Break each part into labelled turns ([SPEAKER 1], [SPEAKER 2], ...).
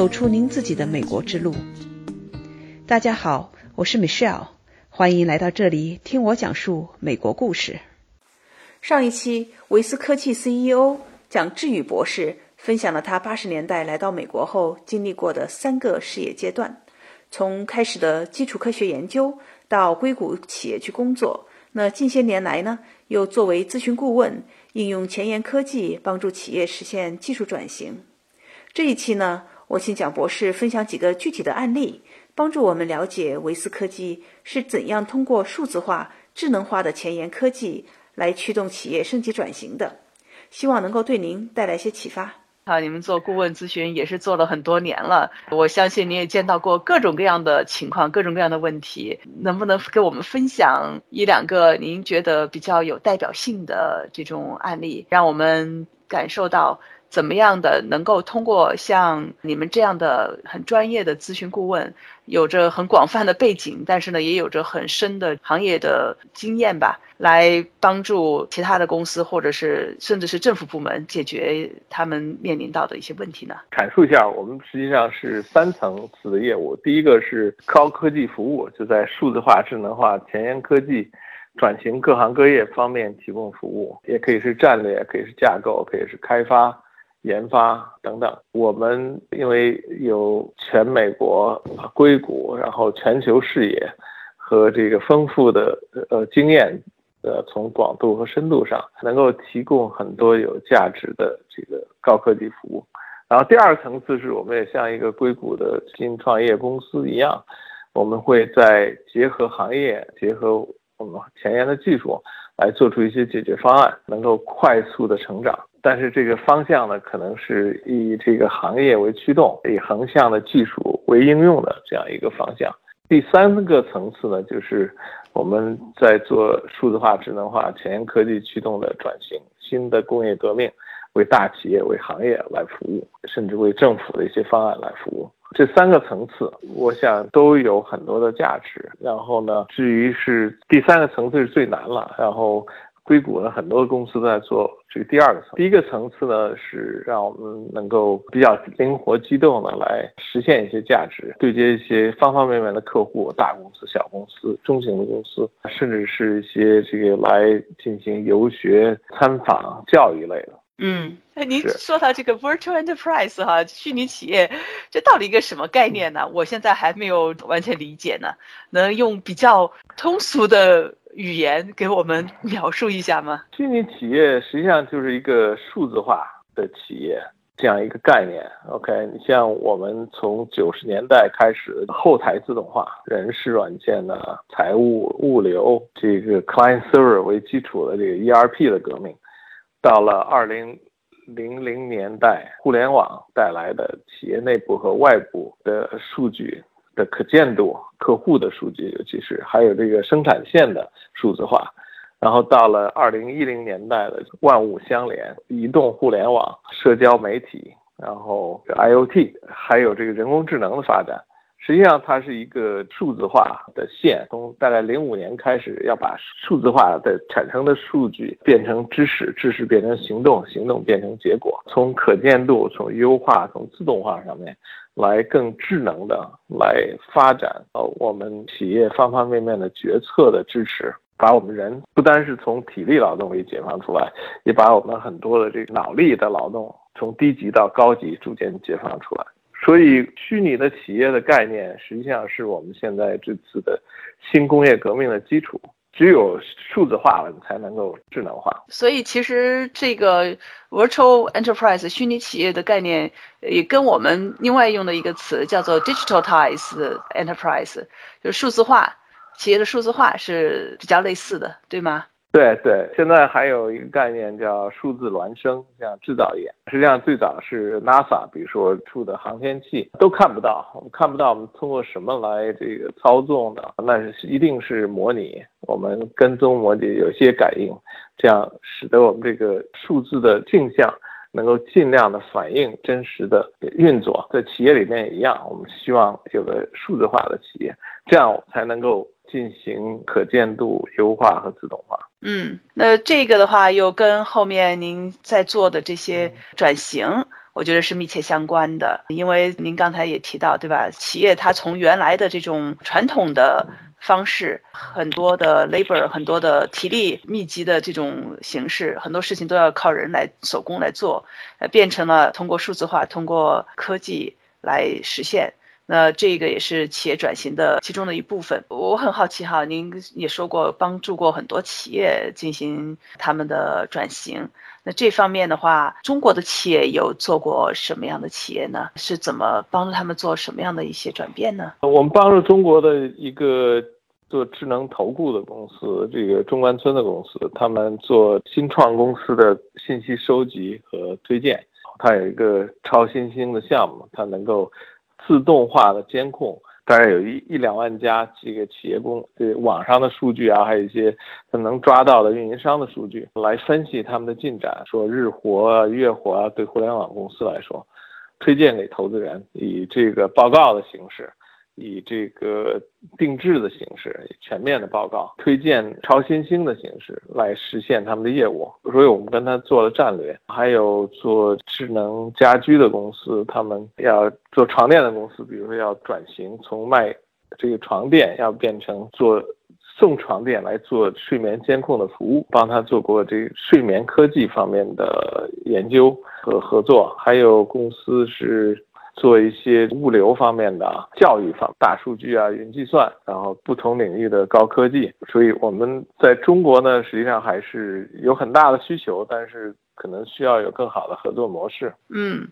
[SPEAKER 1] 走出您自己的美国之路。大家好，我是 Michelle，欢迎来到这里听我讲述美国故事。上一期，维斯科技 CEO 蒋志宇博士分享了他八十年代来到美国后经历过的三个事业阶段，从开始的基础科学研究到硅谷企业去工作。那近些年来呢，又作为咨询顾问，应用前沿科技帮助企业实现技术转型。这一期呢，我请蒋博士分享几个具体的案例，帮助我们了解维斯科技是怎样通过数字化、智能化的前沿科技来驱动企业升级转型的。希望能够对您带来一些启发。
[SPEAKER 2] 啊，你们做顾问咨询也是做了很多年了，我相信你也见到过各种各样的情况，各种各样的问题。能不能给我们分享一两个您觉得比较有代表性的这种案例，让我们感受到怎么样的能够通过像你们这样的很专业的咨询顾问，有着很广泛的背景，但是呢也有着很深的行业的经验吧。来帮助其他的公司，或者是甚至是政府部门解决他们面临到的一些问题呢？
[SPEAKER 3] 阐述一下，我们实际上是三层次的业务。第一个是高科技服务，就在数字化、智能化、前沿科技转型各行各业方面提供服务，也可以是战略，可以是架构，可以是开发、研发等等。我们因为有全美国、硅谷，然后全球视野和这个丰富的呃经验。呃，从广度和深度上，能够提供很多有价值的这个高科技服务。然后第二层次是我们也像一个硅谷的新创业公司一样，我们会在结合行业、结合我们前沿的技术，来做出一些解决方案，能够快速的成长。但是这个方向呢，可能是以这个行业为驱动，以横向的技术为应用的这样一个方向。第三个层次呢，就是。我们在做数字化、智能化、前沿科技驱动的转型，新的工业革命，为大企业、为行业来服务，甚至为政府的一些方案来服务。这三个层次，我想都有很多的价值。然后呢，至于是第三个层次是最难了。然后。硅谷呢，很多公司在做这个第二个层。第一个层次呢，是让我们能够比较灵活机动的来实现一些价值，对接一些方方面面的客户，大公司、小公司、中型的公司，甚至是一些这个来进行游学、参访、教育类的。
[SPEAKER 2] 嗯，您说到这个 virtual enterprise 哈，虚拟企业，这到底一个什么概念呢？我现在还没有完全理解呢，能用比较通俗的语言给我们描述一下吗？
[SPEAKER 3] 虚拟企业实际上就是一个数字化的企业这样一个概念。OK，你像我们从九十年代开始，后台自动化、人事软件呢、财务、物流这个 client server 为基础的这个 ERP 的革命。到了二零零零年代，互联网带来的企业内部和外部的数据的可见度，客户的数据，尤其是还有这个生产线的数字化，然后到了二零一零年代的万物相连，移动互联网、社交媒体，然后 IOT，还有这个人工智能的发展。实际上，它是一个数字化的线，从大概零五年开始，要把数字化的产生的数据变成知识，知识变成行动，行动变成结果。从可见度、从优化、从自动化上面，来更智能的来发展呃我们企业方方面面的决策的支持，把我们人不单是从体力劳动力解放出来，也把我们很多的这个脑力的劳动从低级到高级逐渐解放出来。所以，虚拟的企业的概念实际上是我们现在这次的新工业革命的基础。只有数字化了，才能够智能化。
[SPEAKER 2] 所以，其实这个 virtual enterprise 虚拟企业的概念，也跟我们另外用的一个词叫做 digitalize enterprise，就是数字化企业的数字化是比较类似的，对吗？
[SPEAKER 3] 对对，现在还有一个概念叫数字孪生，像制造业，实际上最早是 NASA，比如说出的航天器都看不到，我们看不到，我们通过什么来这个操纵的？那是一定是模拟，我们跟踪模拟有些感应，这样使得我们这个数字的镜像能够尽量的反映真实的运作。在企业里面也一样，我们希望有个数字化的企业，这样才能够。进行可见度优化和自动化。
[SPEAKER 2] 嗯，那这个的话，又跟后面您在做的这些转型，我觉得是密切相关的。因为您刚才也提到，对吧？企业它从原来的这种传统的方式，很多的 labor，很多的体力密集的这种形式，很多事情都要靠人来手工来做，呃，变成了通过数字化、通过科技来实现。那这个也是企业转型的其中的一部分。我很好奇哈，您也说过帮助过很多企业进行他们的转型。那这方面的话，中国的企业有做过什么样的企业呢？是怎么帮助他们做什么样的一些转变呢？
[SPEAKER 3] 我们帮助中国的一个做智能投顾的公司，这个中关村的公司，他们做新创公司的信息收集和推荐。它有一个超新星的项目，它能够。自动化的监控，大概有一一两万家这个企业公，对网上的数据啊，还有一些能抓到的运营商的数据，来分析他们的进展，说日活啊、月活啊，对互联网公司来说，推荐给投资人，以这个报告的形式。以这个定制的形式、全面的报告、推荐超新星的形式来实现他们的业务，所以我们跟他做了战略。还有做智能家居的公司，他们要做床垫的公司，比如说要转型，从卖这个床垫要变成做送床垫来做睡眠监控的服务，帮他做过这睡眠科技方面的研究和合作。还有公司是。做一些物流方面的、教育方、大数据啊、云计算，然后不同领域的高科技。所以我们在中国呢，实际上还是有很大的需求，但是可能需要有更好的合作模式。
[SPEAKER 2] 嗯，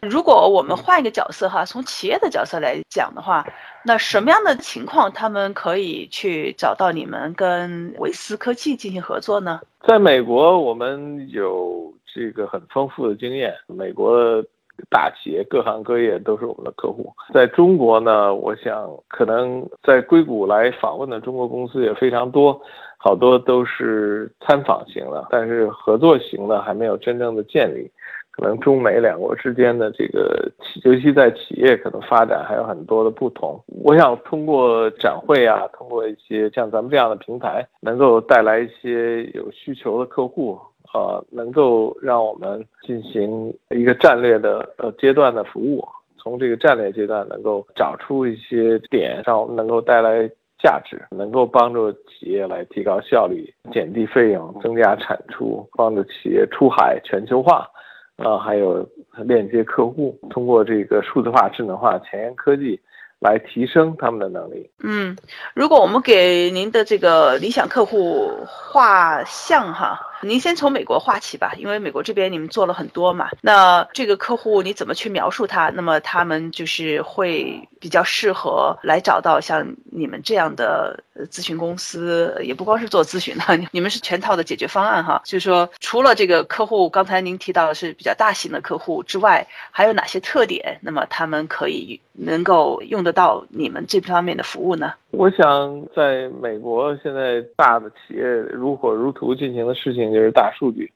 [SPEAKER 2] 如果我们换一个角色哈，从企业的角色来讲的话，那什么样的情况他们可以去找到你们跟维思科技进行合作呢？
[SPEAKER 3] 在美国，我们有这个很丰富的经验。美国。大企业各行各业都是我们的客户。在中国呢，我想可能在硅谷来访问的中国公司也非常多，好多都是参访型的，但是合作型的还没有真正的建立。可能中美两国之间的这个，尤其在企业可能发展还有很多的不同。我想通过展会啊，通过一些像咱们这样的平台，能够带来一些有需求的客户。呃，能够让我们进行一个战略的呃阶段的服务，从这个战略阶段能够找出一些点，让我们能够带来价值，能够帮助企业来提高效率、减低费用、增加产出，帮助企业出海全球化，呃，还有链接客户，通过这个数字化、智能化、前沿科技。来提升他们的能力。
[SPEAKER 2] 嗯，如果我们给您的这个理想客户画像哈，您先从美国画起吧，因为美国这边你们做了很多嘛。那这个客户你怎么去描述他？那么他们就是会比较适合来找到像你们这样的咨询公司，也不光是做咨询 的，你们是全套的解决方案哈。就是说，除了这个客户刚才您提到的是比较大型的客户之外，还有哪些特点？那么他们可以能够用。得到你们这方面的服务呢？
[SPEAKER 3] 我想，在美国现在大的企业如火如荼进行的事情就是大数据，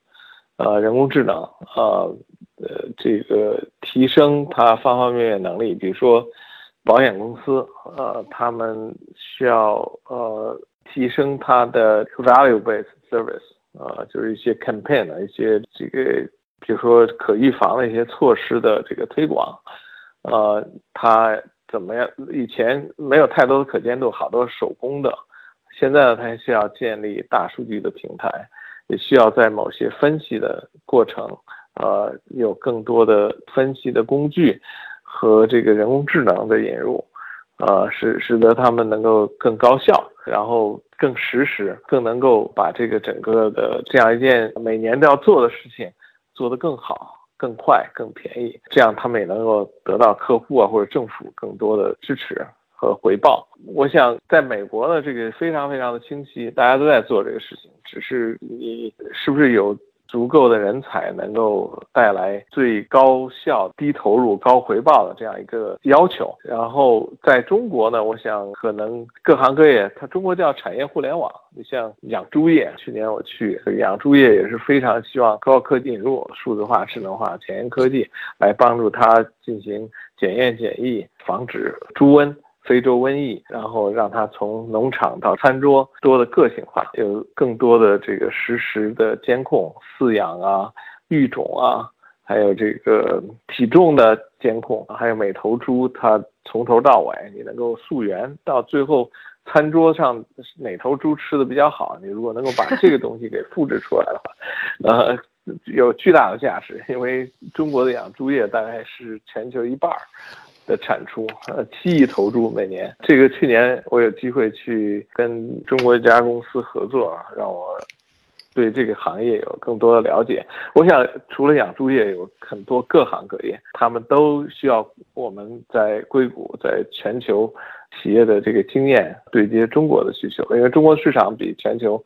[SPEAKER 3] 呃，人工智能，呃，呃，这个提升它方方面面能力。比如说，保险公司，呃，他们需要呃提升它的 value-based service，呃，就是一些 campaign 的一些这个，比如说可预防的一些措施的这个推广，呃，它。怎么样？以前没有太多的可见度，好多手工的。现在呢，它需要建立大数据的平台，也需要在某些分析的过程，呃，有更多的分析的工具和这个人工智能的引入，呃，使使得他们能够更高效，然后更实时，更能够把这个整个的这样一件每年都要做的事情做得更好。更快、更便宜，这样他们也能够得到客户啊或者政府更多的支持和回报。我想，在美国呢，这个非常非常的清晰，大家都在做这个事情，只是你是不是有。足够的人才能够带来最高效、低投入、高回报的这样一个要求。然后在中国呢，我想可能各行各业，它中国叫产业互联网。你像养猪业，去年我去养猪业也是非常希望高科技引入、数字化、智能化、前沿科技来帮助它进行检验检疫，防止猪瘟。非洲瘟疫，然后让它从农场到餐桌多的个性化，有更多的这个实时的监控、饲养啊、育种啊，还有这个体重的监控，还有每头猪它从头到尾你能够溯源到最后餐桌上哪头猪吃的比较好，你如果能够把这个东西给复制出来的话，呃，有巨大的价值，因为中国的养猪业大概是全球一半儿。的产出，呃，七亿头猪每年。这个去年我有机会去跟中国一家公司合作，让我对这个行业有更多的了解。我想，除了养猪业，有很多各行各业，他们都需要我们在硅谷，在全球企业的这个经验对接中国的需求，因为中国市场比全球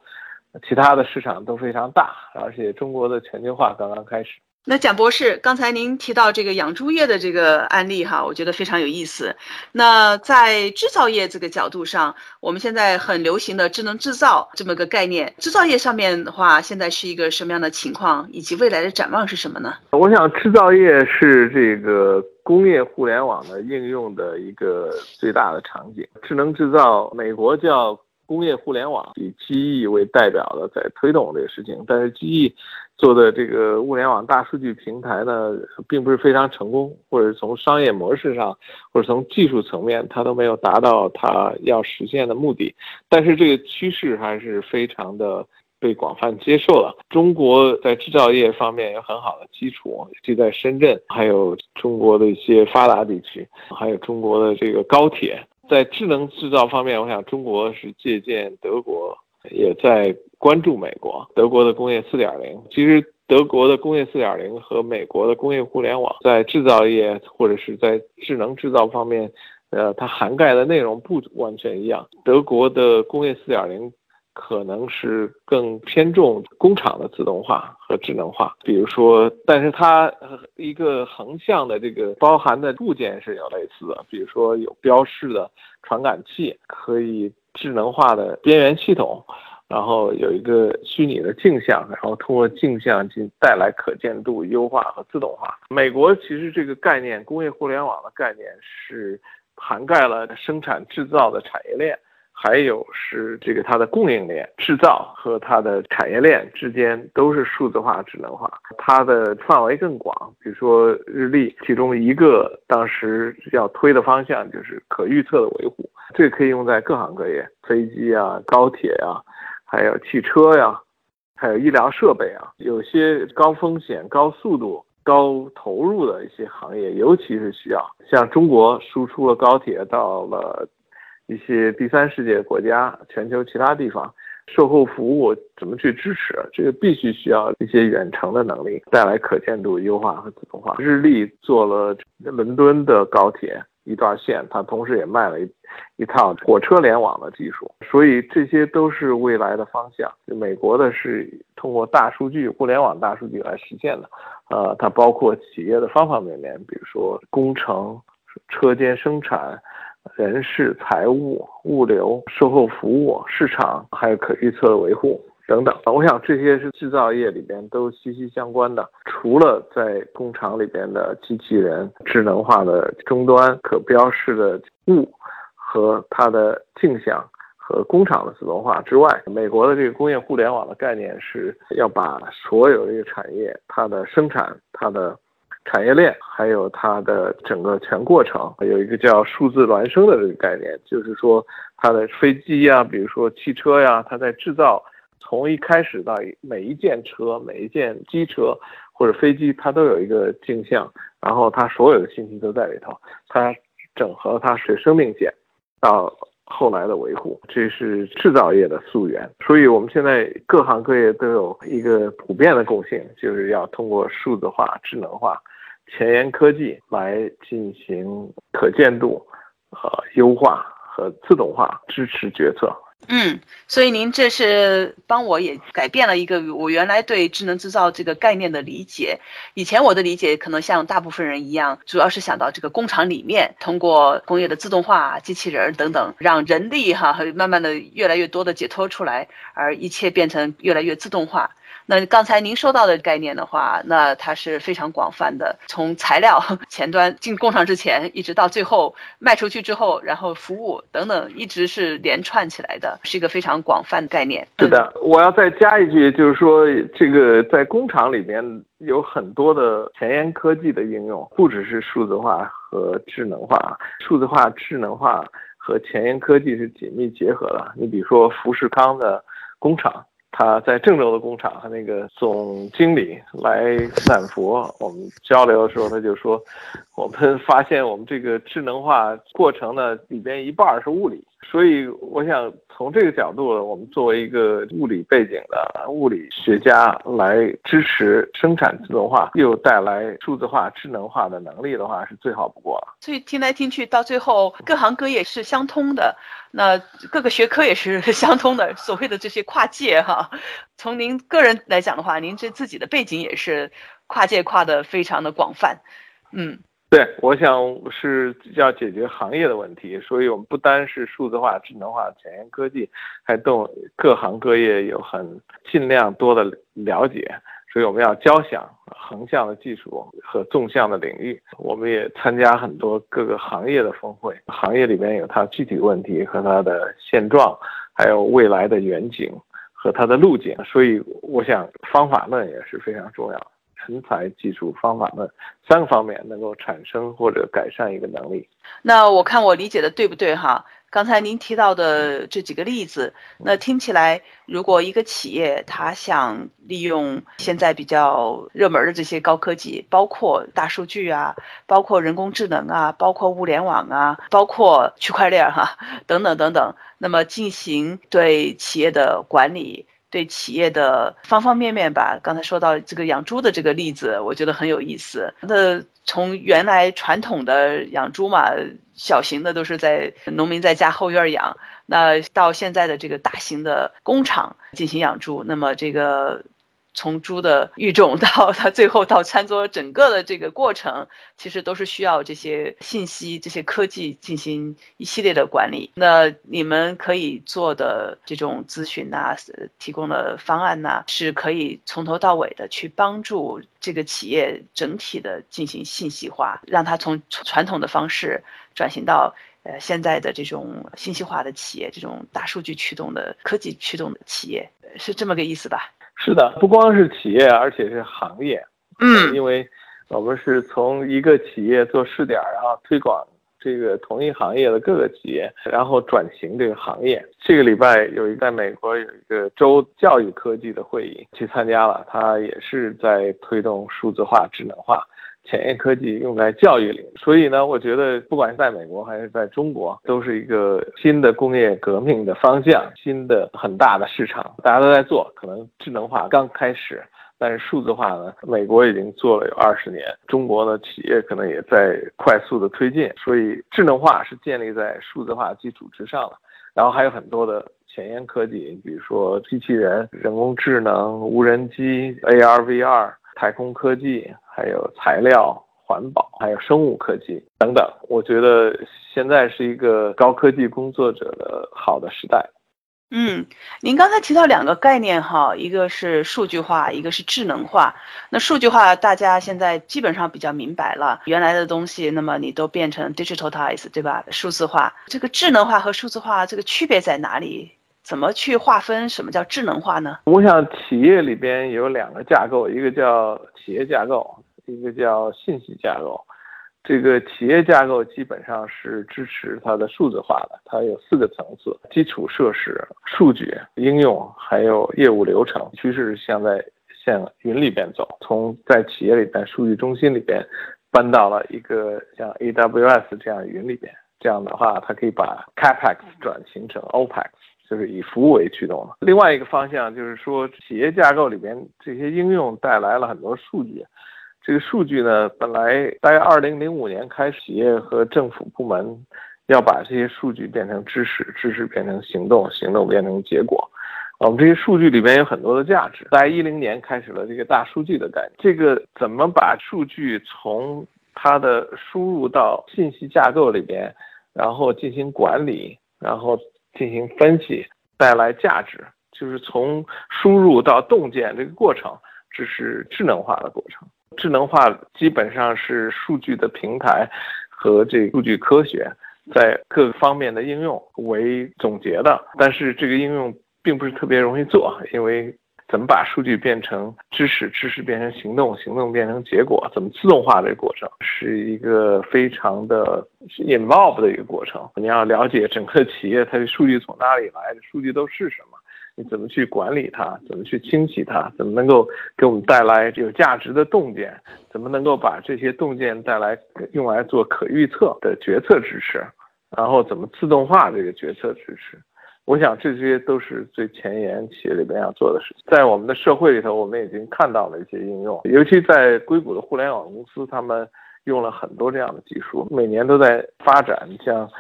[SPEAKER 3] 其他的市场都非常大，而且中国的全球化刚刚开始。
[SPEAKER 2] 那蒋博士，刚才您提到这个养猪业的这个案例哈，我觉得非常有意思。那在制造业这个角度上，我们现在很流行的智能制造这么个概念，制造业上面的话，现在是一个什么样的情况，以及未来的展望是什么呢？
[SPEAKER 3] 我想，制造业是这个工业互联网的应用的一个最大的场景。智能制造，美国叫工业互联网，以机翼为代表的在推动这个事情，但是机翼。做的这个物联网大数据平台呢，并不是非常成功，或者从商业模式上，或者从技术层面，它都没有达到它要实现的目的。但是这个趋势还是非常的被广泛接受了。中国在制造业方面有很好的基础，就在深圳，还有中国的一些发达地区，还有中国的这个高铁。在智能制造方面，我想中国是借鉴德国。也在关注美国、德国的工业四点零。其实，德国的工业四点零和美国的工业互联网在制造业或者是在智能制造方面，呃，它涵盖的内容不完全一样。德国的工业四点零可能是更偏重工厂的自动化和智能化，比如说，但是它一个横向的这个包含的部件是有类似的，比如说有标示的传感器可以。智能化的边缘系统，然后有一个虚拟的镜像，然后通过镜像进带来可见度优化和自动化。美国其实这个概念，工业互联网的概念是涵盖了生产制造的产业链。还有是这个它的供应链、制造和它的产业链之间都是数字化、智能化，它的范围更广。比如说日立，其中一个当时要推的方向就是可预测的维护，这个可以用在各行各业，飞机啊、高铁啊，还有汽车呀，还有医疗设备啊，有些高风险、高速度、高投入的一些行业，尤其是需要像中国输出了高铁到了。一些第三世界国家、全球其他地方，售后服务怎么去支持？这个必须需要一些远程的能力，带来可见度优化和自动化。日立做了伦敦的高铁一段线，它同时也卖了一一套火车联网的技术，所以这些都是未来的方向。美国的是通过大数据、互联网大数据来实现的，呃，它包括企业的方方面面，比如说工程、车间生产。人事、财务、物流、售后服务、市场，还有可预测的维护等等。我想这些是制造业里边都息息相关的。除了在工厂里边的机器人、智能化的终端、可标示的物和它的镜像和工厂的自动化之外，美国的这个工业互联网的概念是要把所有这个产业它的生产、它的。产业链还有它的整个全过程，有一个叫数字孪生的这个概念，就是说它的飞机呀，比如说汽车呀，它在制造从一开始到每一件车、每一件机车或者飞机，它都有一个镜像，然后它所有的信息都在里头，它整合它是生命线到。后来的维护，这是制造业的溯源。所以，我们现在各行各业都有一个普遍的共性，就是要通过数字化、智能化、前沿科技来进行可见度、和优化和自动化支持决策。
[SPEAKER 2] 嗯，所以您这是帮我也改变了一个我原来对智能制造这个概念的理解。以前我的理解可能像大部分人一样，主要是想到这个工厂里面通过工业的自动化、机器人等等，让人力哈和慢慢的越来越多的解脱出来，而一切变成越来越自动化。那刚才您说到的概念的话，那它是非常广泛的，从材料 前端进工厂之前，一直到最后卖出去之后，然后服务等等，一直是连串起来的，是一个非常广泛的概念。
[SPEAKER 3] 是的，我要再加一句，就是说这个在工厂里边有很多的前沿科技的应用，不只是数字化和智能化，数字化、智能化和前沿科技是紧密结合的。你比如说富士康的工厂。他在郑州的工厂，和那个总经理来散佛，我们交流的时候，他就说，我们发现我们这个智能化过程呢，里边一半是物理。所以，我想从这个角度，我们作为一个物理背景的物理学家来支持生产自动化，又带来数字化、智能化的能力的话，是最好不过了。
[SPEAKER 2] 所以听来听去，到最后各行各业是相通的，那各个学科也是 相通的。所谓的这些跨界哈，从您个人来讲的话，您这自己的背景也是跨界跨的非常的广泛，嗯。
[SPEAKER 3] 对，我想是要解决行业的问题，所以我们不单是数字化、智能化、前沿科技，还动各行各业有很尽量多的了解，所以我们要交响横向的技术和纵向的领域。我们也参加很多各个行业的峰会，行业里面有它具体问题和它的现状，还有未来的远景和它的路径。所以我想方法论也是非常重要。人才、技术、方法论三个方面能够产生或者改善一个能力。
[SPEAKER 2] 那我看我理解的对不对哈？刚才您提到的这几个例子，那听起来，如果一个企业它想利用现在比较热门的这些高科技，包括大数据啊，包括人工智能啊，包括物联网啊，包括区块链哈，等等等等，那么进行对企业的管理。对企业的方方面面吧，刚才说到这个养猪的这个例子，我觉得很有意思。那从原来传统的养猪嘛，小型的都是在农民在家后院养，那到现在的这个大型的工厂进行养猪，那么这个。从猪的育种到它最后到餐桌，整个的这个过程，其实都是需要这些信息、这些科技进行一系列的管理。那你们可以做的这种咨询呐，提供的方案呐，是可以从头到尾的去帮助这个企业整体的进行信息化，让它从传统的方式转型到呃现在的这种信息化的企业，这种大数据驱动的科技驱动的企业，是这么个意思吧？
[SPEAKER 3] 是的，不光是企业，而且是行业。
[SPEAKER 2] 嗯，
[SPEAKER 3] 因为我们是从一个企业做试点，然后推广这个同一行业的各个企业，然后转型这个行业。这个礼拜有一在美国有一个州教育科技的会议去参加了，他也是在推动数字化、智能化。前沿科技用在教育里，所以呢，我觉得不管是在美国还是在中国，都是一个新的工业革命的方向，新的很大的市场，大家都在做。可能智能化刚开始，但是数字化呢，美国已经做了有二十年，中国的企业可能也在快速的推进。所以智能化是建立在数字化基础之上的，然后还有很多的前沿科技，比如说机器人、人工智能、无人机、AR、VR、太空科技。还有材料、环保，还有生物科技等等。我觉得现在是一个高科技工作者的好的时代。
[SPEAKER 2] 嗯，您刚才提到两个概念哈，一个是数据化，一个是智能化。那数据化大家现在基本上比较明白了，原来的东西，那么你都变成 digitalize，对吧？数字化。这个智能化和数字化这个区别在哪里？怎么去划分什么叫智能化呢？
[SPEAKER 3] 我想企业里边有两个架构，一个叫企业架构。一个叫信息架构，这个企业架构基本上是支持它的数字化的，它有四个层次：基础设施、数据应用，还有业务流程。趋势是向在向云里边走，从在企业里边数据中心里边搬到了一个像 AWS 这样云里边。这样的话，它可以把 Capex 转型成 Opex，就是以服务为驱动的。另外一个方向就是说，企业架构里边这些应用带来了很多数据。这个数据呢，本来在二零零五年开始，企业和政府部门要把这些数据变成知识，知识变成行动，行动变成结果。我们这些数据里边有很多的价值。在一零年开始了这个大数据的概念，这个怎么把数据从它的输入到信息架构里边，然后进行管理，然后进行分析，带来价值。就是从输入到洞见这个过程，这是智能化的过程。智能化基本上是数据的平台和这数据科学在各个方面的应用为总结的，但是这个应用并不是特别容易做，因为怎么把数据变成知识，知识变成行动，行动变成结果，怎么自动化这个过程是一个非常的 involve 的一个过程。你要了解整个企业它的数据从哪里来，数据都是什么。你怎么去管理它？怎么去清洗它？怎么能够给我们带来有价值的洞见？怎么能够把这些洞见带来用来做可预测的决策支持？然后怎么自动化这个决策支持？我想这些都是最前沿企业里边要做的事情。在我们的社会里头，我们已经看到了一些应用，尤其在硅谷的互联网公司，他们用了很多这样的技术，每年都在发展。像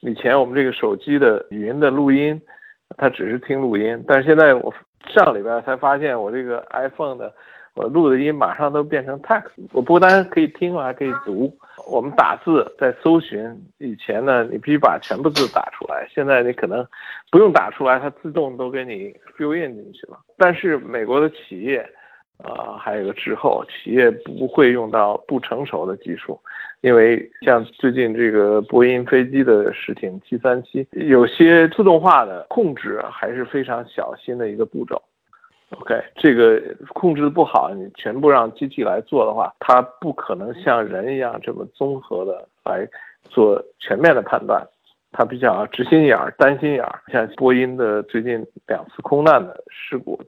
[SPEAKER 3] 以前我们这个手机的语音的录音。他只是听录音，但是现在我上礼拜才发现，我这个 iPhone 的我录的音马上都变成 text，我不单可以听，我还可以读。我们打字在搜寻，以前呢你必须把全部字打出来，现在你可能不用打出来，它自动都给你 fill in 进去了。但是美国的企业。啊，还有个滞后，企业不会用到不成熟的技术，因为像最近这个波音飞机的事情，七三七有些自动化的控制还是非常小心的一个步骤。OK，这个控制的不好，你全部让机器来做的话，它不可能像人一样这么综合的来做全面的判断，它比较直心眼儿、担心眼儿。像波音的最近两次空难的事故。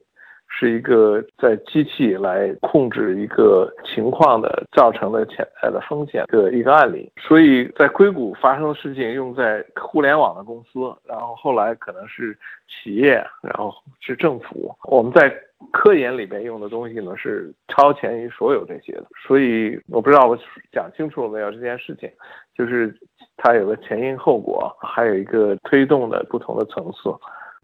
[SPEAKER 3] 是一个在机器来控制一个情况的造成的潜在的风险的一个案例，所以在硅谷发生的事情用在互联网的公司，然后后来可能是企业，然后是政府。我们在科研里边用的东西呢是超前于所有这些的，所以我不知道我讲清楚了没有这件事情，就是它有个前因后果，还有一个推动的不同的层次。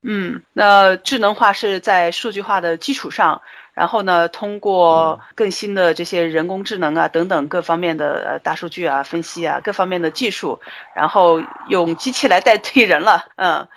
[SPEAKER 2] 嗯，那智能化是在数据化的基础上，然后呢，通过更新的这些人工智能啊等等各方面的呃大数据啊分析啊各方面的技术，然后用机器来代替人了，嗯。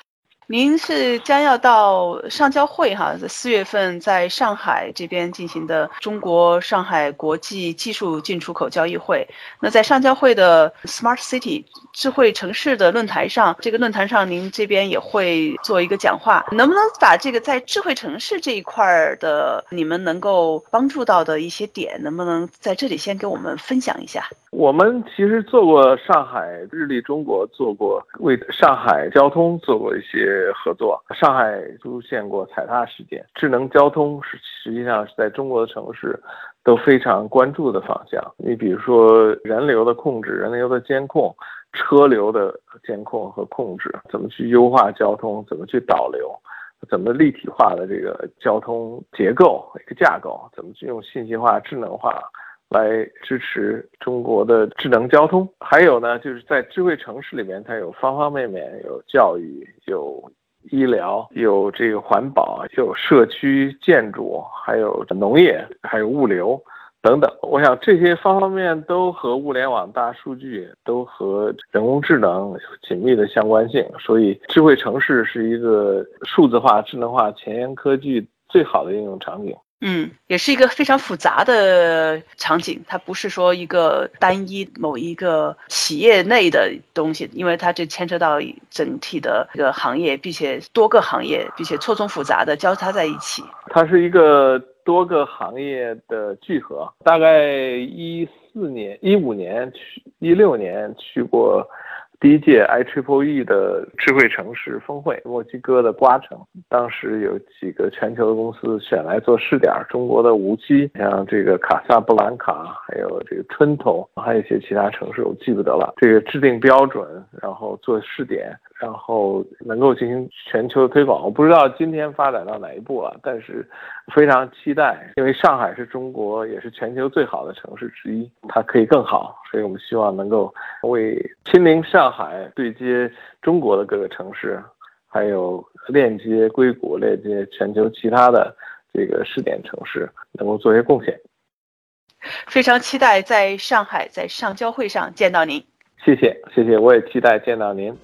[SPEAKER 2] 您是将要到上交会哈，四月份在上海这边进行的中国上海国际技术进出口交易会。那在上交会的 Smart City 智慧城市的论坛上，这个论坛上您这边也会做一个讲话，能不能把这个在智慧城市这一块儿的你们能够帮助到的一些点，能不能在这里先给我们分享一下？
[SPEAKER 3] 我们其实做过上海日立中国，做过为上海交通做过一些合作。上海出现过踩踏事件，智能交通是实际上是在中国的城市都非常关注的方向。你比如说人流的控制、人流的监控、车流的监控和控制，怎么去优化交通，怎么去导流，怎么立体化的这个交通结构一个架构，怎么去用信息化、智能化。来支持中国的智能交通，还有呢，就是在智慧城市里面，它有方方面面，有教育，有医疗，有这个环保，有社区建筑，还有农业，还有物流等等。我想这些方方面都和物联网、大数据，都和人工智能紧密的相关性。所以，智慧城市是一个数字化、智能化、前沿科技最好的应用场景。
[SPEAKER 2] 嗯，也是一个非常复杂的场景，它不是说一个单一某一个企业内的东西，因为它这牵扯到整体的一个行业，并且多个行业，并且错综复杂的交叉在一起。
[SPEAKER 3] 它是一个多个行业的聚合。大概一四年、一五年去，一六年去过。第一届 I Triple E 的智慧城市峰会，墨西哥的瓜城，当时有几个全球的公司选来做试点，中国的无锡，像这个卡萨布兰卡，还有这个春头，还有一些其他城市，我记不得了。这个制定标准，然后做试点。然后能够进行全球的推广，我不知道今天发展到哪一步了，但是非常期待，因为上海是中国也是全球最好的城市之一，它可以更好，所以我们希望能够为亲临上海对接中国的各个城市，还有链接硅谷、链接全球其他的这个试点城市，能够做些贡献。
[SPEAKER 2] 非常期待在上海在上交会上见到您。
[SPEAKER 3] 谢谢，谢谢，我也期待见到您。